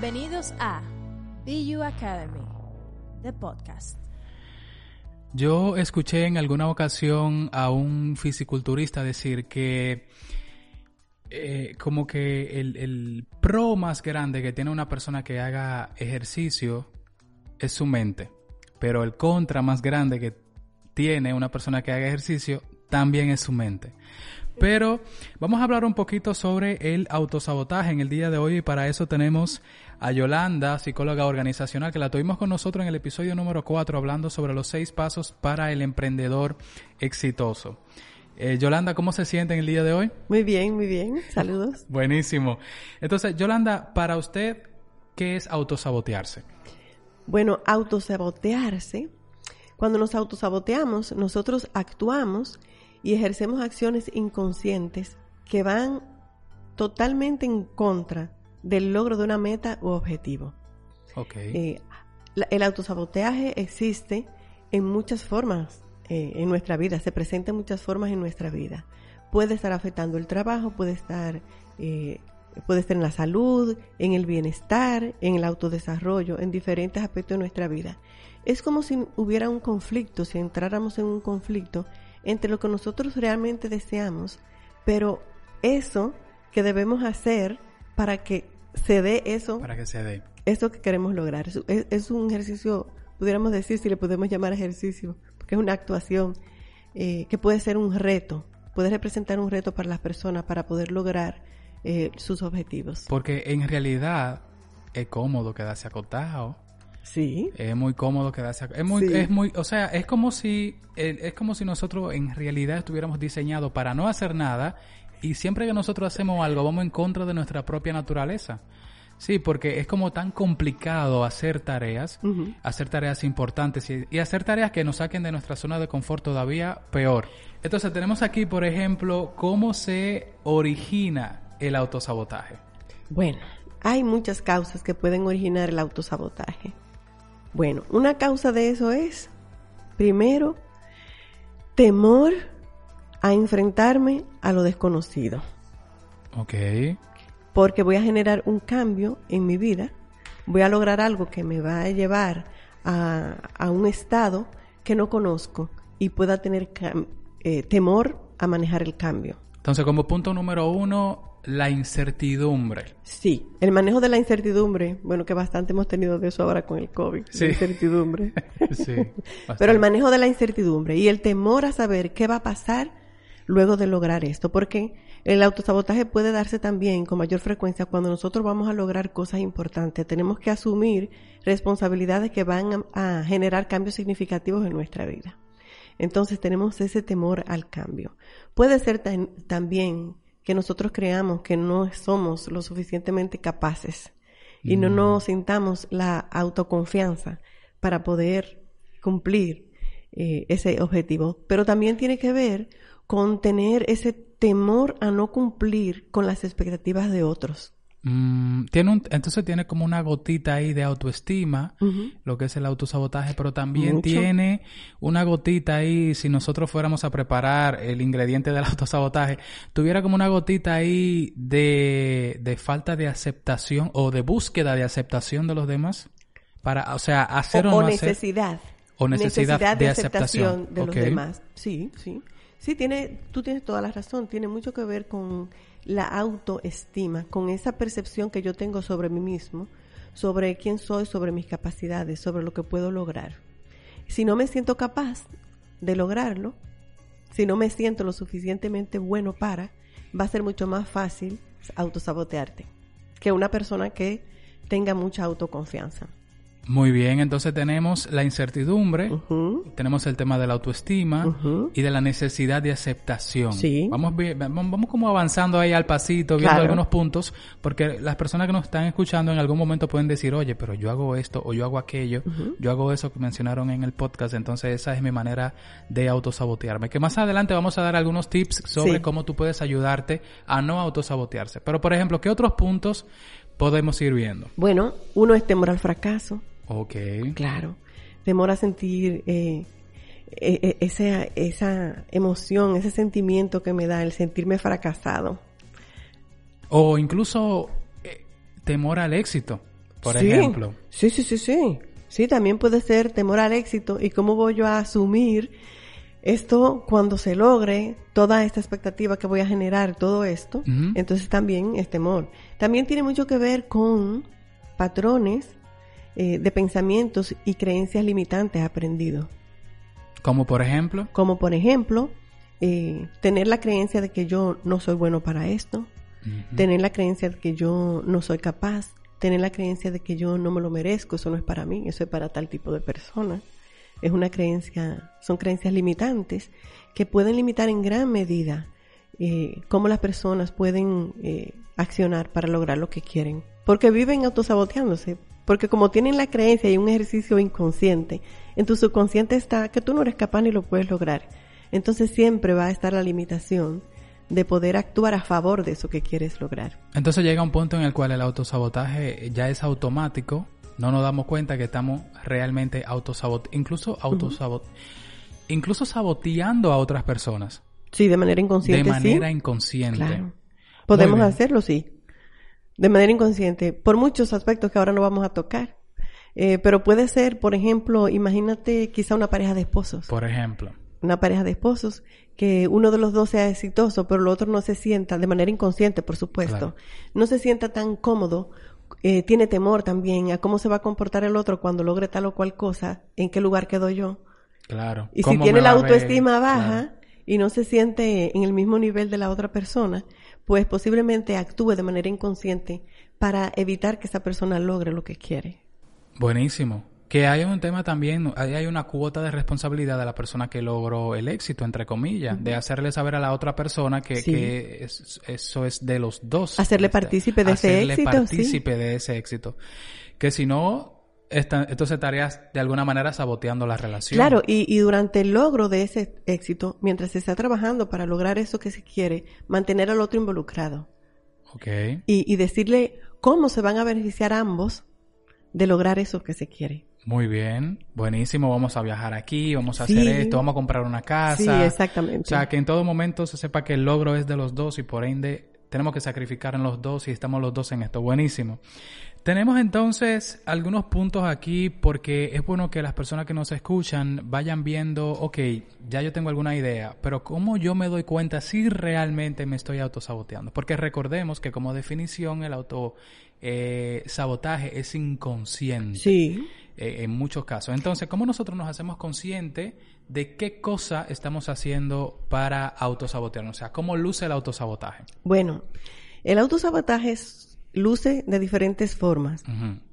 Bienvenidos a BU Academy, the podcast. Yo escuché en alguna ocasión a un fisiculturista decir que eh, como que el, el pro más grande que tiene una persona que haga ejercicio es su mente, pero el contra más grande que tiene una persona que haga ejercicio también es su mente. Pero vamos a hablar un poquito sobre el autosabotaje en el día de hoy y para eso tenemos a Yolanda, psicóloga organizacional, que la tuvimos con nosotros en el episodio número 4 hablando sobre los seis pasos para el emprendedor exitoso. Eh, Yolanda, ¿cómo se siente en el día de hoy? Muy bien, muy bien. Saludos. Buenísimo. Entonces, Yolanda, para usted, ¿qué es autosabotearse? Bueno, autosabotearse, cuando nos autosaboteamos, nosotros actuamos y ejercemos acciones inconscientes que van totalmente en contra del logro de una meta u objetivo. Ok. Eh, la- el autosaboteaje existe en muchas formas eh, en nuestra vida, se presenta en muchas formas en nuestra vida. Puede estar afectando el trabajo, puede estar, eh, puede estar en la salud, en el bienestar, en el autodesarrollo, en diferentes aspectos de nuestra vida. Es como si hubiera un conflicto, si entráramos en un conflicto entre lo que nosotros realmente deseamos, pero eso que debemos hacer para que se dé eso Para que se dé. eso que queremos lograr. Es, un ejercicio, pudiéramos decir, si le podemos llamar ejercicio, porque es una actuación eh, que puede ser un reto, puede representar un reto para las personas para poder lograr eh, sus objetivos. Porque en realidad es cómodo quedarse acostado. Sí, Es muy cómodo quedarse es muy Sí. es muy o sea es como si eh, es como si nosotros en realidad estuviéramos diseñados para no hacer nada y siempre que nosotros hacemos algo vamos en contra de nuestra propia naturaleza. Sí porque es como tan complicado hacer tareas hacer tareas importantes y, y hacer tareas que nos saquen de nuestra zona de confort todavía peor. Entonces tenemos aquí por ejemplo cómo se origina el autosabotaje. Bueno, hay muchas causas que pueden originar el autosabotaje. Bueno, una causa de eso es, primero, temor a enfrentarme a lo desconocido. ok porque voy a generar un cambio en mi vida, voy a lograr algo que me va a llevar a, a un estado que no conozco y pueda tener eh, temor a manejar el cambio. entonces como punto número uno la incertidumbre Sí, el manejo de la incertidumbre, bueno, que bastante hemos tenido de eso ahora con el COVID, Sí. la incertidumbre. Sí, Pero el manejo de la incertidumbre y el temor a saber qué va a pasar luego de lograr esto, porque el autosabotaje puede darse también con mayor frecuencia cuando nosotros vamos a lograr cosas importantes. Tenemos que asumir responsabilidades que van a, a generar cambios significativos en nuestra vida. Entonces tenemos ese temor al cambio. Puede ser tan- también que nosotros creamos que no somos lo suficientemente capaces y no nos sintamos la autoconfianza para poder cumplir eh, ese objetivo. Pero también tiene que ver con tener ese temor a no cumplir con las expectativas de otros. Mm, tiene un, entonces tiene como una gotita ahí de autoestima, lo que es el autosabotaje, pero también Mucho. tiene una gotita ahí, si nosotros fuéramos a preparar el ingrediente del autosabotaje, tuviera como una gotita ahí de, de falta de aceptación o de búsqueda de aceptación de los demás. Para, o sea, hacer o, o, no o hacer. necesidad. O necesidad de aceptación. de los demás. Sí, sí. Sí, tiene, tú tienes toda la razón. Tiene mucho que ver con la autoestima, con esa percepción que yo tengo sobre mí mismo, sobre quién soy, sobre mis capacidades, sobre lo que puedo lograr. Si no me siento capaz de lograrlo, si no me siento lo suficientemente bueno para, va a ser mucho más fácil autosabotearte que una persona que tenga mucha autoconfianza. Muy bien, entonces tenemos la incertidumbre, tenemos el tema de la autoestima y de la necesidad de aceptación. Sí. Vamos, vamos, vamos como avanzando ahí al pasito, viendo Claro. algunos puntos, porque las personas que nos están escuchando en algún momento pueden decir, oye, pero yo hago esto o yo hago aquello, yo hago eso que mencionaron en el podcast, entonces esa es mi manera de autosabotearme. Que más adelante vamos a dar algunos tips sobre Sí. cómo tú puedes ayudarte a no autosabotearse. Pero, por ejemplo, ¿qué otros puntos podemos ir viendo? Bueno, uno es temor al fracaso. Ok. Claro. Temor a sentir eh, eh, eh, esa, esa emoción, ese sentimiento que me da el sentirme fracasado. O incluso eh, temor al éxito, por Sí. ejemplo. Sí, sí, sí, sí. Sí, también puede ser temor al éxito y cómo voy yo a asumir esto cuando se logre, toda esta expectativa que voy a generar, todo esto. Entonces también es temor. También tiene mucho que ver con patrones eh, de pensamientos y creencias limitantes aprendidos. Como por ejemplo. Como por ejemplo, eh, tener la creencia de que yo no soy bueno para esto, tener la creencia de que yo no soy capaz, tener la creencia de que yo no me lo merezco, eso no es para mí, eso es para tal tipo de persona. Es una creencia, son creencias limitantes que pueden limitar en gran medida eh, cómo las personas pueden eh, accionar para lograr lo que quieren. Porque viven autosaboteándose. Porque como tienen la creencia y un ejercicio inconsciente, en tu subconsciente está que tú no eres capaz ni lo puedes lograr. Entonces siempre va a estar la limitación de poder actuar a favor de eso que quieres lograr. Entonces llega un punto en el cual el autosabotaje ya es automático. No nos damos cuenta que estamos realmente autosaboteando, incluso autosabot incluso saboteando a otras personas Sí, de manera inconsciente. de manera sí. inconsciente. Claro. Podemos hacerlo, sí. De manera inconsciente, por muchos aspectos que ahora no vamos a tocar. Eh, pero puede ser, por ejemplo, imagínate quizá una pareja de esposos. Por ejemplo. Una pareja de esposos, que uno de los dos sea exitoso, pero el otro no se sienta, de manera inconsciente, por supuesto, Claro. no se sienta tan cómodo, eh, tiene temor también a cómo se va a comportar el otro cuando logre tal o cual cosa, en qué lugar quedo yo. Claro. Y si ¿Cómo tiene la autoestima baja Claro. y no se siente en el mismo nivel de la otra persona, pues posiblemente actúe de manera inconsciente para evitar que esa persona logre lo que quiere. Buenísimo. Que hay un tema también, ahí hay una cuota de responsabilidad de la persona que logró el éxito, entre comillas, de hacerle saber a la otra persona que, Sí. que es- eso es de los dos. Hacerle Este, partícipe de ese éxito, sí. partícipe de ese éxito. Que si no, esta- entonces estarías de alguna manera saboteando la relación. Claro, y, y durante el logro de ese éxito, mientras se está trabajando para lograr eso que se quiere, mantener al otro involucrado Ok. y, y decirle cómo se van a beneficiar ambos de lograr eso que se quiere. Muy bien, buenísimo, vamos a viajar aquí, vamos a Sí. hacer esto, vamos a comprar una casa. Sí, exactamente. O sea, que en todo momento se sepa que el logro es de los dos y por ende tenemos que sacrificar en los dos y estamos los dos en esto. Buenísimo. Tenemos entonces algunos puntos aquí porque es bueno que las personas que nos escuchan vayan viendo, ok, ya yo tengo alguna idea, pero ¿cómo yo me doy cuenta si realmente me estoy autosaboteando? Porque recordemos que como definición el auto eh, sabotaje es inconsciente Sí, eh, en muchos casos. Entonces, ¿cómo nosotros nos hacemos conscientes de qué cosa estamos haciendo para autosabotearnos? O sea, ¿cómo luce el autosabotaje? bueno, el autosabotaje es- luce de diferentes formas.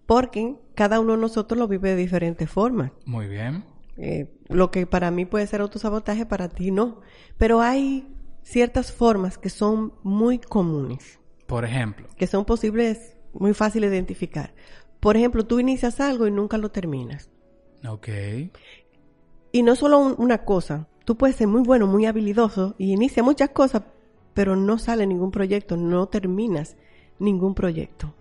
Porque cada uno de nosotros lo vive de diferentes formas. Muy bien. Eh, lo que para mí puede ser autosabotaje, para ti no. Pero hay ciertas formas que son muy comunes, Por ejemplo. que son posibles, muy fáciles de identificar. Por ejemplo, tú inicias algo y nunca lo terminas. Ok. Y no solo un- una cosa, tú puedes ser muy bueno, muy habilidoso y inicia muchas cosas, pero no sale ningún proyecto, no terminas ningún proyecto.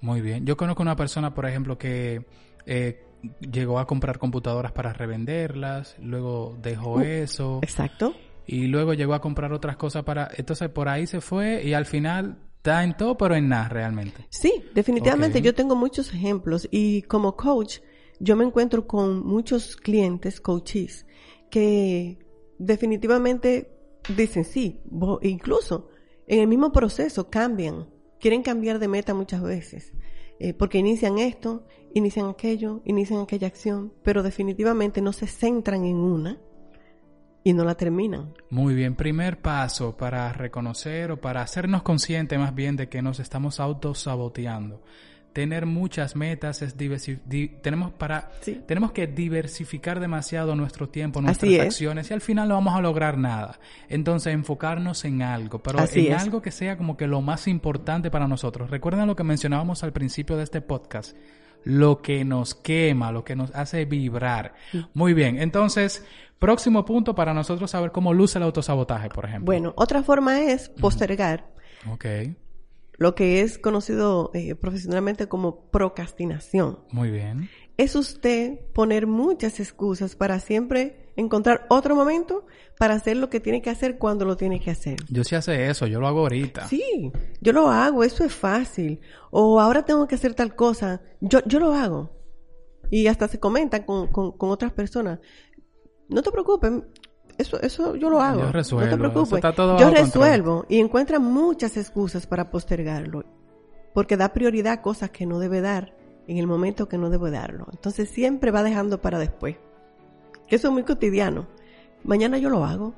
Muy bien. Yo conozco una persona, por ejemplo, que eh, llegó a comprar computadoras para revenderlas, luego dejó eso Exacto. y luego llegó a comprar otras cosas para... Entonces por ahí se fue y al final está en todo, pero en nada realmente. Sí, definitivamente yo tengo muchos ejemplos y como coach yo me encuentro con muchos clientes, coaches, que definitivamente dicen sí, incluso en el mismo proceso cambian, quieren cambiar de meta muchas veces, eh, porque inician esto, inician aquello, inician aquella acción, pero definitivamente no se centran en una y no la terminan. Muy bien, primer paso para reconocer o para hacernos conscientes más bien de que nos estamos autosaboteando. tener muchas metas, es tenemos para Sí. tenemos que diversificar demasiado nuestro tiempo, nuestras es. acciones y al final no vamos a lograr nada. Entonces, enfocarnos en algo, pero Así en es. algo que sea como que lo más importante para nosotros. Recuerden lo que mencionábamos al principio de este podcast, lo que nos quema, lo que nos hace vibrar. Muy bien, entonces, próximo punto para nosotros saber cómo luce el autosabotaje, por ejemplo. Bueno, otra forma es postergar Ok, lo que es conocido eh, profesionalmente como procrastinación. muy bien. Es usted poner muchas excusas para siempre encontrar otro momento para hacer lo que tiene que hacer cuando lo tiene que hacer. Yo sí hace eso, yo lo hago ahorita. Sí, yo lo hago, eso es fácil. O ahora tengo que hacer tal cosa, yo, yo lo hago. Y hasta se comenta con, con, con otras personas. No te preocupes, eso, eso yo lo hago. Yo resuelvo, No te preocupes. está todo yo control. resuelvo y encuentra muchas excusas para postergarlo. Porque da prioridad a cosas que no debe dar en el momento que no debe darlo. Entonces siempre va dejando para después. Que eso es muy cotidiano. Mañana yo lo hago.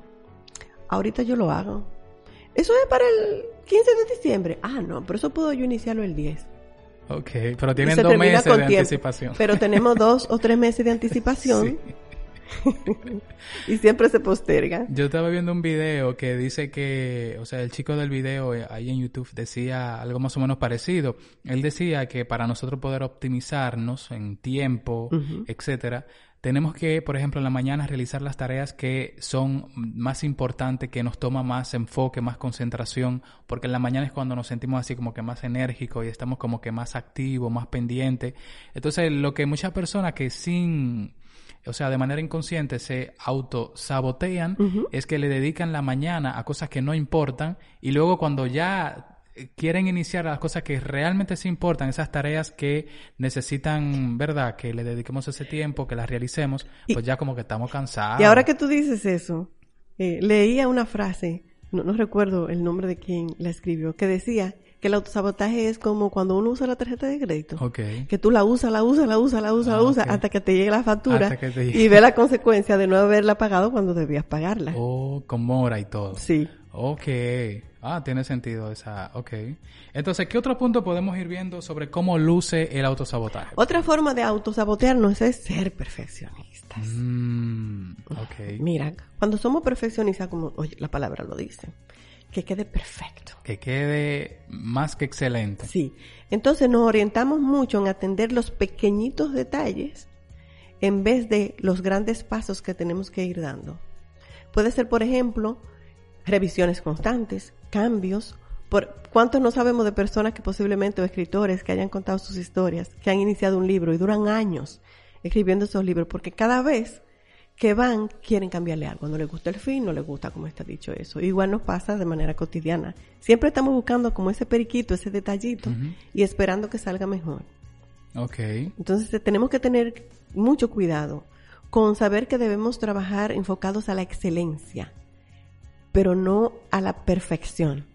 Ahorita yo lo hago. Eso es para el 15 de diciembre. Ah, no, pero eso puedo yo iniciarlo el 10. Ok, pero tienen dos meses de tiempo. anticipación. Pero tenemos dos o tres meses de anticipación y siempre se posterga. Yo estaba viendo un video que dice que, o sea, el chico del video eh, ahí en YouTube decía algo más o menos parecido. Él decía que para nosotros poder optimizarnos en tiempo, etcétera, tenemos que, por ejemplo, en la mañana realizar las tareas que son más importantes, que nos toma más enfoque, más concentración, porque en la mañana es cuando nos sentimos así como que más enérgicos y estamos como que más activos, más pendientes. Entonces, lo que muchas personas que sin o sea, de manera inconsciente se autosabotean, es que le dedican la mañana a cosas que no importan y luego cuando ya eh, quieren iniciar las cosas que realmente sí importan, esas tareas que necesitan, ¿verdad? Que le dediquemos ese tiempo, que las realicemos, Y- pues ya como que estamos cansados. Y ahora que tú dices eso, eh, leía una frase, no, no recuerdo el nombre de quien la escribió, que decía que el autosabotaje es como cuando uno usa la tarjeta de crédito. Ok. Que tú la usas, la usas, la usas, la usas, Ah, la usas, ok. hasta que te llegue la factura llegue. y ve la consecuencia de no haberla pagado cuando debías pagarla. Oh, con mora y todo. Sí. Ok. Ah, tiene sentido esa. Ok. Entonces, ¿qué otro punto podemos ir viendo sobre cómo luce el autosabotaje? Otra forma de autosabotearnos es ser perfeccionistas. Mm, ok. Mira, cuando somos perfeccionistas, como oye, la palabra lo dice, que quede perfecto. Que quede más que excelente. Sí. Entonces nos orientamos mucho en atender los pequeñitos detalles en vez de los grandes pasos que tenemos que ir dando. Puede ser, por ejemplo, revisiones constantes, cambios. Por, ¿Cuántos no sabemos de personas que posiblemente o escritores que hayan contado sus historias, que han iniciado un libro y duran años escribiendo esos libros? Porque cada vez que van quieren cambiarle algo. No les gusta el fin, no les gusta como está dicho eso. Igual nos pasa de manera cotidiana. Siempre estamos buscando como ese periquito, ese detallito y esperando que salga mejor. Ok. Entonces tenemos que tener mucho cuidado con saber que debemos trabajar enfocados a la excelencia, pero no a la perfección.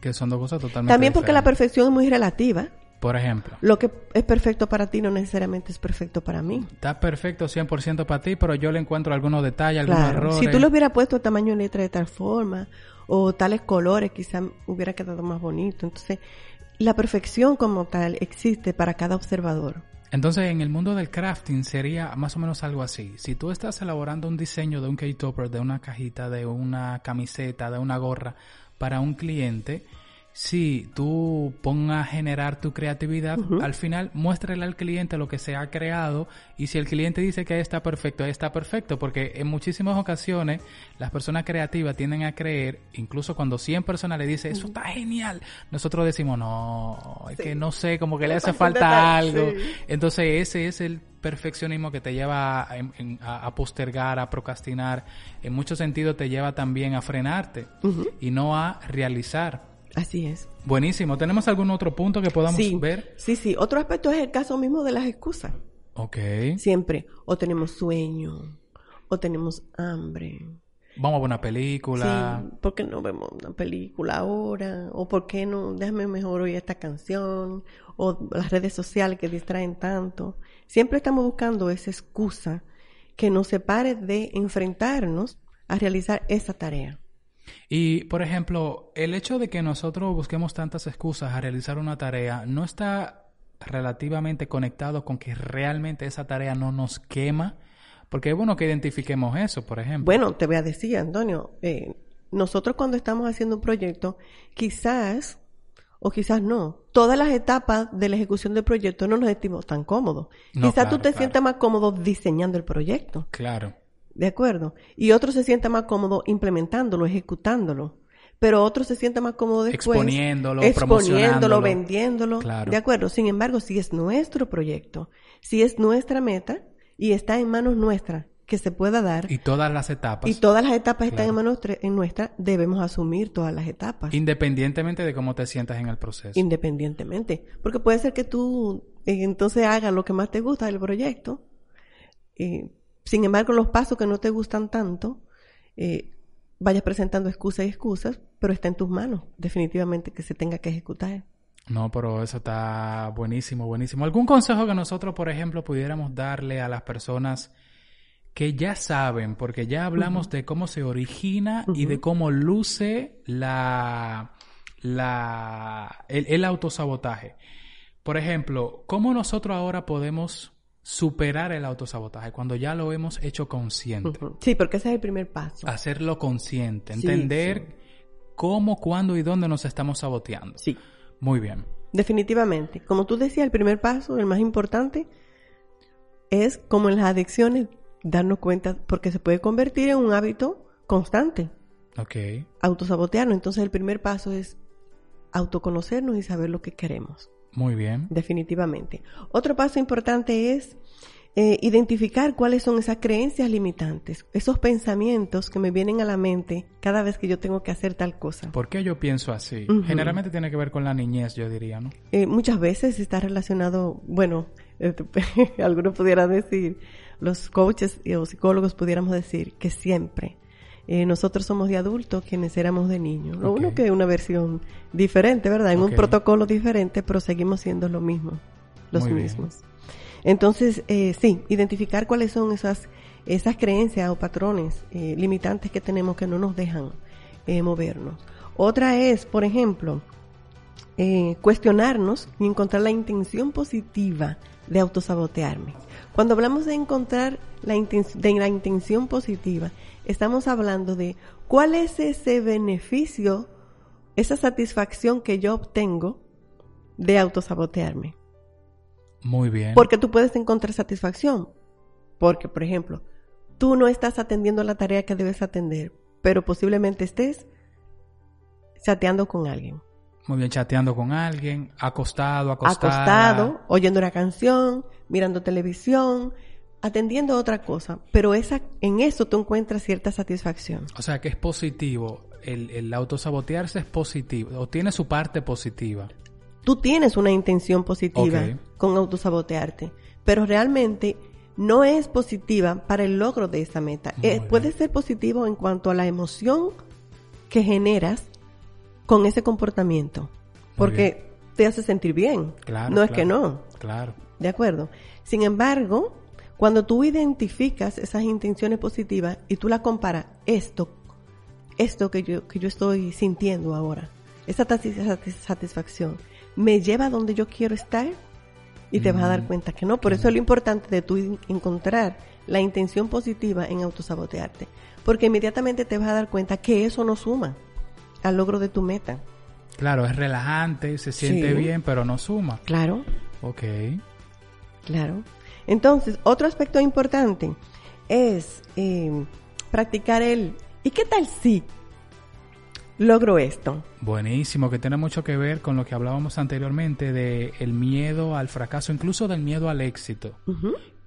Que son dos cosas totalmente También porque la perfección es muy relativa. Por ejemplo, Lo que es perfecto para ti no necesariamente es perfecto para mí. está perfecto 100% para ti, pero yo le encuentro algunos detalles, algunos errores. Si tú le hubieras puesto tamaño de letra de tal forma o tales colores, quizá hubiera quedado más bonito. Entonces, la perfección como tal existe para cada observador. Entonces, en el mundo del crafting sería más o menos algo así. Si tú estás elaborando un diseño de un K-Topper, de una cajita, de una camiseta, de una gorra para un cliente, si tú pongas a generar tu creatividad, al final muéstrale al cliente lo que se ha creado y si el cliente dice que ahí está perfecto, ahí está perfecto, porque en muchísimas ocasiones las personas creativas tienden a creer, incluso cuando 100 personas le dicen, eso está genial, nosotros decimos, no, es que no sé, como que le hace falta algo. sí. Entonces ese es el perfeccionismo que te lleva a postergar, a procrastinar. En muchos sentidos te lleva también a frenarte y no a realizar. Así es. Buenísimo. ¿Tenemos algún otro punto que podamos sí, ver? Sí, sí. Otro aspecto es el caso mismo de las excusas. Ok. Siempre, o tenemos sueño, o tenemos hambre. Vamos a ver una película. Sí, ¿por qué no vemos una película ahora? ¿O por qué no? Déjame mejor oír esta canción. O las redes sociales que distraen tanto. Siempre estamos buscando esa excusa que nos separe de enfrentarnos a realizar esa tarea. Y, por ejemplo, el hecho de que nosotros busquemos tantas excusas a realizar una tarea no está relativamente conectados con que realmente esa tarea no nos quema? Porque es bueno que identifiquemos eso, por ejemplo. Bueno, te voy a decir, Antonio, eh, nosotros cuando estamos haciendo un proyecto, quizás o quizás no. Todas las etapas de la ejecución del proyecto no nos sentimos tan cómodos. quizás tú te sientas más cómodo diseñando el proyecto. Claro. ¿De acuerdo? Y otro se siente más cómodo implementándolo, ejecutándolo. Pero otro se siente más cómodo después. Exponiéndolo, exponiéndolo, vendiéndolo. Claro. ¿De acuerdo? Sin embargo, si es nuestro proyecto, si es nuestra meta y está en manos nuestras, que se pueda dar. Y todas las etapas. Y todas las etapas están en, manos en nuestra, debemos asumir todas las etapas. Independientemente de cómo te sientas en el proceso. Independientemente. Porque puede ser que tú eh, entonces hagas lo que más te gusta del proyecto. Eh, sin embargo, los pasos que no te gustan tanto, eh, vayas presentando excusas y excusas, pero está en tus manos, definitivamente, que se tenga que ejecutar. No, pero eso está buenísimo, buenísimo. ¿Algún consejo que nosotros, por ejemplo, pudiéramos darle a las personas que ya saben, porque ya hablamos de cómo se origina y de cómo luce la, la, el, autosabotaje. Por ejemplo, ¿cómo nosotros ahora podemos superar el autosabotaje cuando ya lo hemos hecho consciente? Sí, porque ese es el primer paso. Hacerlo consciente, entender cómo, cuándo y dónde nos estamos saboteando. Sí. Muy bien. Definitivamente. Como tú decías, el primer paso, el más importante, es como en las adicciones, darnos cuenta, porque se puede convertir en un hábito constante. Ok. Autosabotearnos. Entonces el primer paso es autoconocernos y saber lo que queremos. Muy bien. Definitivamente. Otro paso importante es eh, identificar cuáles son esas creencias limitantes, esos pensamientos que me vienen a la mente cada vez que yo tengo que hacer tal cosa. ¿Por qué yo pienso así? Generalmente tiene que ver con la niñez, yo diría, ¿no? Eh, muchas veces está relacionado, bueno, algunos pudieran decir, los coaches o psicólogos pudiéramos decir que siempre eh, nosotros somos de adultos quienes éramos de niños. Lo único que es una versión diferente, ¿verdad? En un protocolo diferente, pero seguimos siendo lo mismo, los mismos. Entonces, eh, sí, identificar cuáles son esas, esas creencias o patrones eh, limitantes que tenemos que no nos dejan movernos. Otra es, por ejemplo, cuestionarnos y encontrar la intención positiva de autosabotearme. Cuando hablamos de encontrar la, de la intención positiva, estamos hablando de cuál es ese beneficio, esa satisfacción que yo obtengo de autosabotearme. Muy bien. Porque tú puedes encontrar satisfacción. Porque, por ejemplo, tú no estás atendiendo la tarea que debes atender, pero posiblemente estés chateando con alguien. Muy bien, chateando con alguien, acostado, acostado. Acostado, oyendo una canción, mirando televisión, atendiendo a otra cosa. Pero esa, en eso tú encuentras cierta satisfacción. O sea que es positivo. El, el autosabotearse es positivo, o tiene su parte positiva. Tú tienes una intención positiva con autosabotearte, pero realmente no es positiva para el logro de esa meta. Eh, puede ser positivo en cuanto a la emoción que generas con ese comportamiento. porque te hace sentir bien. Claro. No es que no. Claro. ¿De acuerdo? Sin embargo, cuando tú identificas esas intenciones positivas y tú la comparas, esto, esto que yo, que yo estoy sintiendo ahora, esa satisfacción, me lleva a donde yo quiero estar y te vas a dar mm. cuenta que no. Por eso es lo importante de tú encontrar la intención positiva en autosabotearte. Porque inmediatamente te vas a dar cuenta que eso no suma al logro de tu meta. Claro, es relajante, se siente bien, pero no suma. Claro. Ok. Claro. Entonces, otro aspecto importante es eh, practicar el ¿y qué tal si logro esto? Buenísimo, que tiene mucho que ver con lo que hablábamos anteriormente de el miedo al fracaso, incluso del miedo al éxito.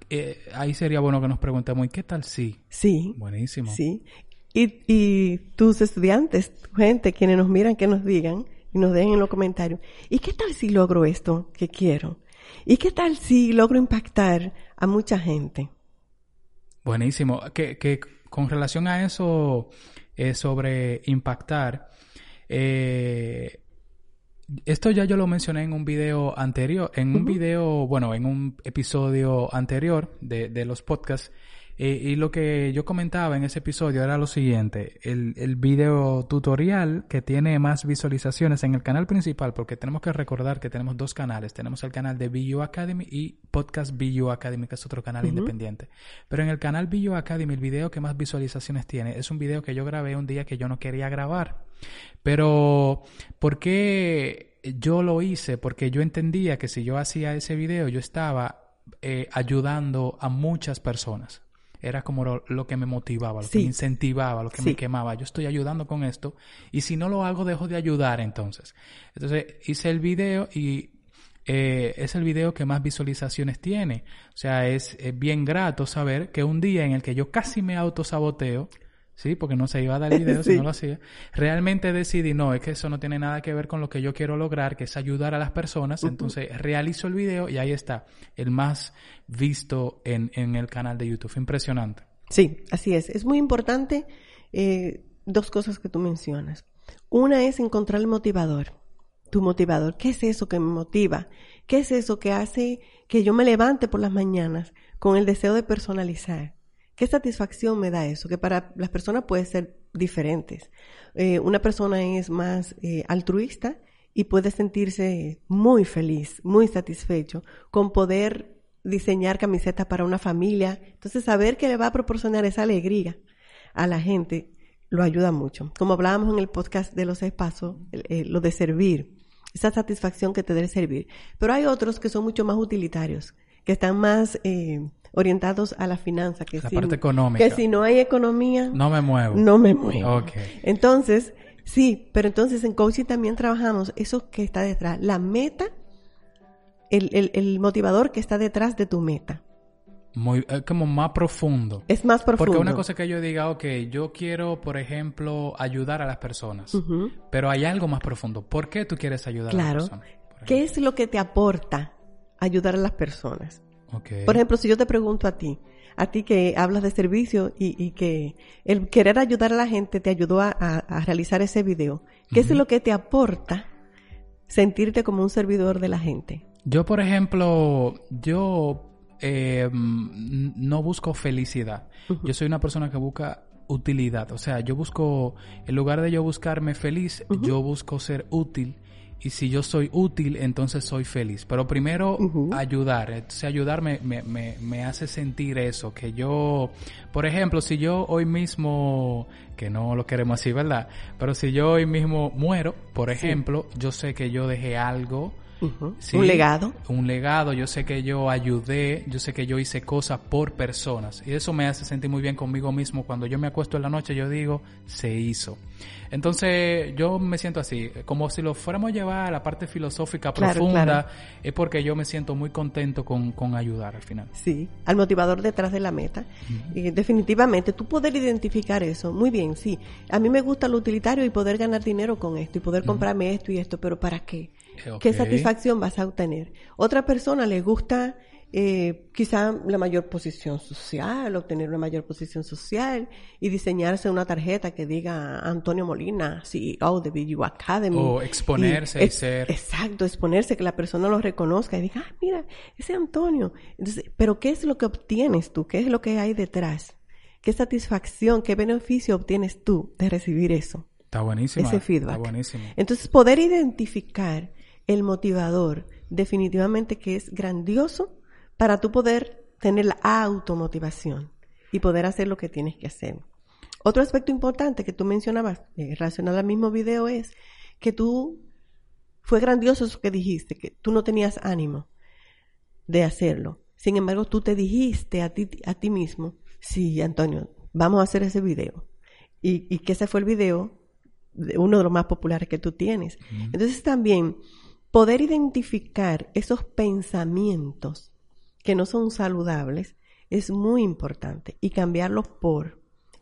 Eh, ahí sería bueno que nos preguntemos, ¿y qué tal si? Sí. Buenísimo. Sí. Y, y tus estudiantes, gente, quienes nos miran, que nos digan y nos dejen en los comentarios, ¿y qué tal si logro esto que quiero? ¿Y qué tal si logro impactar a mucha gente? Buenísimo. Que, que con relación a eso eh, sobre impactar, eh, esto ya yo lo mencioné en un video anterior, en un video, bueno, en un episodio anterior de, de los podcasts, Eh, y lo que yo comentaba en ese episodio era lo siguiente, el, el video tutorial que tiene más visualizaciones en el canal principal, porque tenemos que recordar que tenemos dos canales, tenemos el canal de BU Academy y Podcast BU Academy, que es otro canal independiente. Pero en el canal BU Academy el video que más visualizaciones tiene es un video que yo grabé un día que yo no quería grabar. Pero, ¿por qué yo lo hice? Porque yo entendía que si yo hacía ese video yo estaba eh, ayudando a muchas personas era como lo, que me motivaba, lo que me incentivaba, lo que me quemaba. Yo estoy ayudando con esto y si no lo hago dejo de ayudar entonces. Entonces hice el video y eh, es el video que más visualizaciones tiene. O sea, es, bien grato saber que un día en el que yo casi me autosaboteo, ¿sí? Porque no se iba a dar el video si no lo hacía. Realmente decidí, no, es que eso no tiene nada que ver con lo que yo quiero lograr, que es ayudar a las personas. Entonces realizo el video y ahí está, el más visto en, en el canal de YouTube. Impresionante. Sí, así es. Es muy importante eh, dos cosas que tú mencionas. Una es encontrar el motivador, tu motivador. ¿Qué es eso que me motiva? ¿Qué es eso que hace que yo me levante por las mañanas con el deseo de personalizar? ¿Qué satisfacción me da eso? Que para las personas puede ser diferentes. Eh, una persona es más eh, altruista y puede sentirse muy feliz, muy satisfecho con poder diseñar camisetas para una familia. Entonces, saber que le va a proporcionar esa alegría a la gente lo ayuda mucho. Como hablábamos en el podcast de los espacios, eh, lo de servir, esa satisfacción que te debe servir. Pero hay otros que son mucho más utilitarios, que están más orientados a la finanza. Que la parte económica. Que si no hay economía... No me muevo. No me muevo. Entonces, sí, pero entonces en coaching también trabajamos eso que está detrás. La meta, el, el, motivador que está detrás de tu meta. Muy, es como más profundo. Es más profundo. Porque una cosa que yo diga, ok, yo quiero, por ejemplo, ayudar a las personas, pero hay algo más profundo. ¿Por qué tú quieres ayudar a las personas? ¿Qué es lo que te aporta ayudar a las personas? Por ejemplo, si yo te pregunto a ti, a ti que hablas de servicio y, que el querer ayudar a la gente te ayudó a, realizar ese video, ¿qué es lo que te aporta sentirte como un servidor de la gente? Yo, por ejemplo, yo eh, no busco felicidad. Yo soy una persona que busca utilidad. O sea, yo busco, en lugar de yo buscarme feliz, yo busco ser útil y si yo soy útil, entonces soy feliz. Pero primero ayudar, entonces ayudar me, me, me, hace sentir eso, que yo, por ejemplo, si yo hoy mismo, que no lo queremos así, ¿verdad? Pero si yo hoy mismo muero, por ejemplo, yo sé que yo dejé algo un legado. Un legado. Yo sé que yo ayudé, yo sé que yo hice cosas por personas. Y eso me hace sentir muy bien conmigo mismo. Cuando yo me acuesto en la noche, yo digo, se hizo. Entonces, yo me siento así, como si lo fuéramos a llevar a la parte filosófica profunda, es porque yo me siento muy contento con, con, ayudar al final. Sí, al motivador detrás de la meta. y definitivamente, tú poder identificar eso, muy bien, sí. A mí me gusta lo utilitario y poder ganar dinero con esto y poder comprarme esto y esto, pero ¿para qué? ¿Qué satisfacción vas a obtener? Otra persona le gusta eh, quizá la mayor posición social, obtener una mayor posición social y diseñarse una tarjeta que diga Antonio Molina, CEO de BU Academy. O exponerse y, ser. Exacto, exponerse, que la persona lo reconozca y diga, ah, mira, ese Antonio. Entonces, pero ¿qué es lo que obtienes tú? ¿Qué es lo que hay detrás? ¿Qué satisfacción, qué beneficio obtienes tú de recibir eso? Está buenísimo. Ese feedback. Está buenísimo. Entonces, poder identificar el motivador, definitivamente que es grandioso para tú poder tener la automotivación y poder hacer lo que tienes que hacer. Otro aspecto importante que tú mencionabas eh, relacionado al mismo video es que tú, fue grandioso eso que dijiste, que tú no tenías ánimo de hacerlo. Sin embargo, tú te dijiste a ti, a ti mismo, sí, Antonio, vamos a hacer ese video. Y, y que ese fue el video, de uno de los más populares que tú tienes. Entonces también poder identificar esos pensamientos que no son saludables es muy importante y cambiarlos por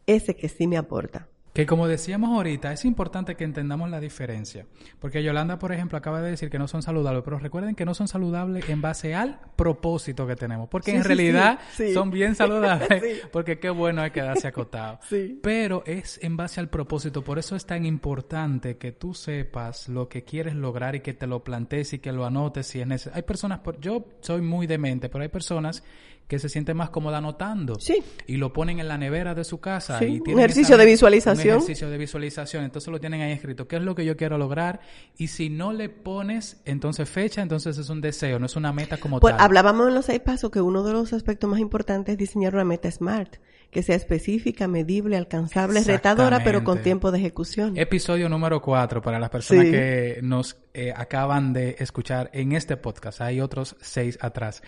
ese que sí me aporta. Que como decíamos ahorita, es importante que entendamos la diferencia. Porque Yolanda, por ejemplo, acaba de decir que no son saludables, pero recuerden que no son saludables en base al propósito que tenemos. Porque en realidad son bien saludables, porque qué bueno es quedarse acotado. Pero es en base al propósito. Por eso es tan importante que tú sepas lo que quieres lograr y que te lo plantees y que lo anotes si es necesario. Hay personas, yo soy muy demente, pero hay personas que se siente más cómoda anotando. Sí. Y lo ponen en la nevera de su casa. Sí, y un ejercicio esa- de visualización. Un ejercicio de visualización. Entonces lo tienen ahí escrito. ¿Qué es lo que yo quiero lograr? Y si no le pones entonces fecha, entonces es un deseo, no es una meta como Pues tal. hablábamos en los seis pasos que uno de los aspectos más importantes es diseñar una meta SMART, que sea específica, medible, alcanzable, retadora, pero con tiempo de ejecución. Episodio número 4 para las personas Sí. que nos eh, acaban de escuchar en este podcast. Hay otros seis atrás.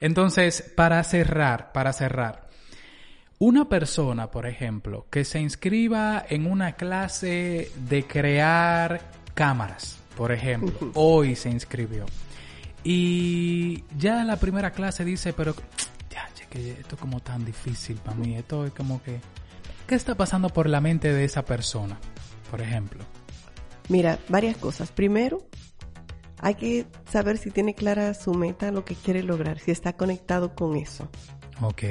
Entonces, para cerrar, para cerrar. Una persona, por ejemplo, que se inscriba en una clase de crear cámaras, por ejemplo, hoy se inscribió. Y ya en la primera clase dice, pero que esto es como tan difícil para mí, esto es como que... ¿Qué está pasando por la mente de esa persona, por ejemplo? Mira, varias cosas. Primero, hay que saber si tiene clara su meta, lo que quiere lograr, si está conectado con eso. Ok.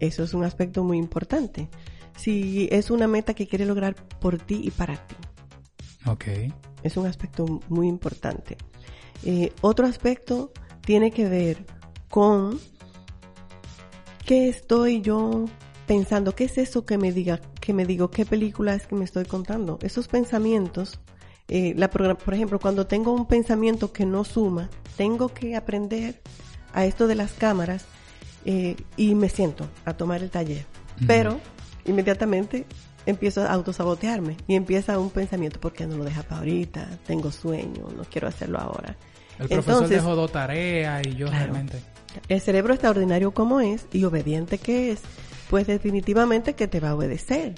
Eso es un aspecto muy importante. Si es una meta que quiere lograr por ti y para ti. Ok. Es un aspecto muy importante. Eh, otro aspecto tiene que ver con qué estoy yo pensando, qué es eso que me diga, que me digo, qué película es que me estoy contando. Esos pensamientos, eh, la por ejemplo, cuando tengo un pensamiento que no suma, tengo que aprender a esto de las cámaras eh, y me siento a tomar el taller. Pero inmediatamente empiezo a autosabotearme y empieza un pensamiento, ¿por qué no lo deja para ahorita? Tengo sueño, no quiero hacerlo ahora. El profesor Entonces, dejó dos tareas y yo Claro. realmente... el cerebro extraordinario como es y obediente que es, pues definitivamente que te va a obedecer.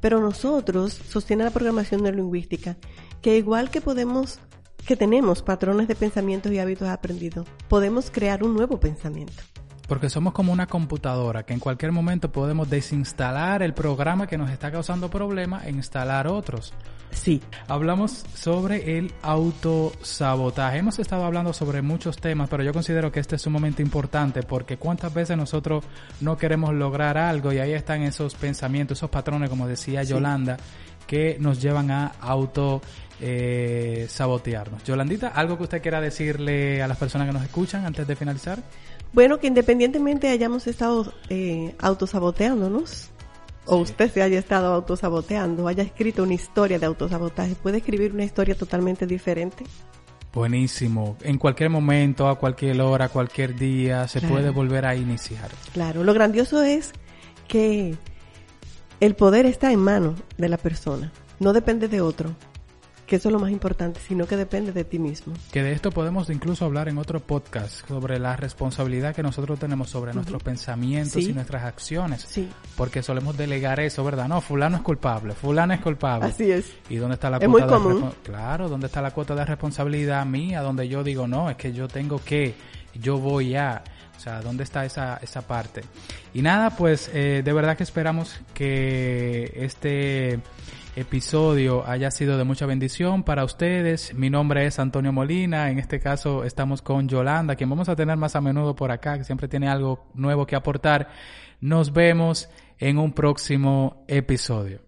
Pero nosotros, sostiene la programación neurolingüística, que igual que podemos, que tenemos patrones de pensamientos y hábitos aprendidos, podemos crear un nuevo pensamiento. Porque somos como una computadora que en cualquier momento podemos desinstalar el programa que nos está causando problemas e instalar otros. Sí. Hablamos sobre el autosabotaje. Hemos estado hablando sobre muchos temas, pero yo considero que este es sumamente importante porque cuántas veces nosotros no queremos lograr algo y ahí están esos pensamientos, esos patrones, como decía Sí. Yolanda, que nos llevan a auto eh, sabotearnos. Yolandita, ¿algo que usted quiera decirle a las personas que nos escuchan antes de finalizar? Bueno, que independientemente hayamos estado eh, autosaboteándonos, o usted se haya estado autosaboteando, haya escrito una historia de autosabotaje, puede escribir una historia totalmente diferente. Buenísimo. En cualquier momento, a cualquier hora, a cualquier día, se Claro. puede volver a iniciar. Claro, lo grandioso es que el poder está en manos de la persona, no depende de otro, que eso es lo más importante, sino que depende de ti mismo. Que de esto podemos incluso hablar en otro podcast sobre la responsabilidad que nosotros tenemos sobre nuestros pensamientos Sí. y nuestras acciones. Sí, Porque solemos delegar eso, ¿verdad? No, fulano es culpable, fulano es culpable. así es. ¿Y dónde está la Es cuota muy de común. Claro, ¿dónde está la cuota de responsabilidad mía? Donde yo digo, no, es que yo tengo que, yo voy a. O sea, ¿dónde está esa, esa parte? Y nada, pues eh, de verdad que esperamos que este episodio haya sido de mucha bendición para ustedes. Mi nombre es Antonio Molina. En este caso estamos con Yolanda, quien vamos a tener más a menudo por acá, que siempre tiene algo nuevo que aportar. Nos vemos en un próximo episodio.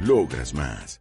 Logras más.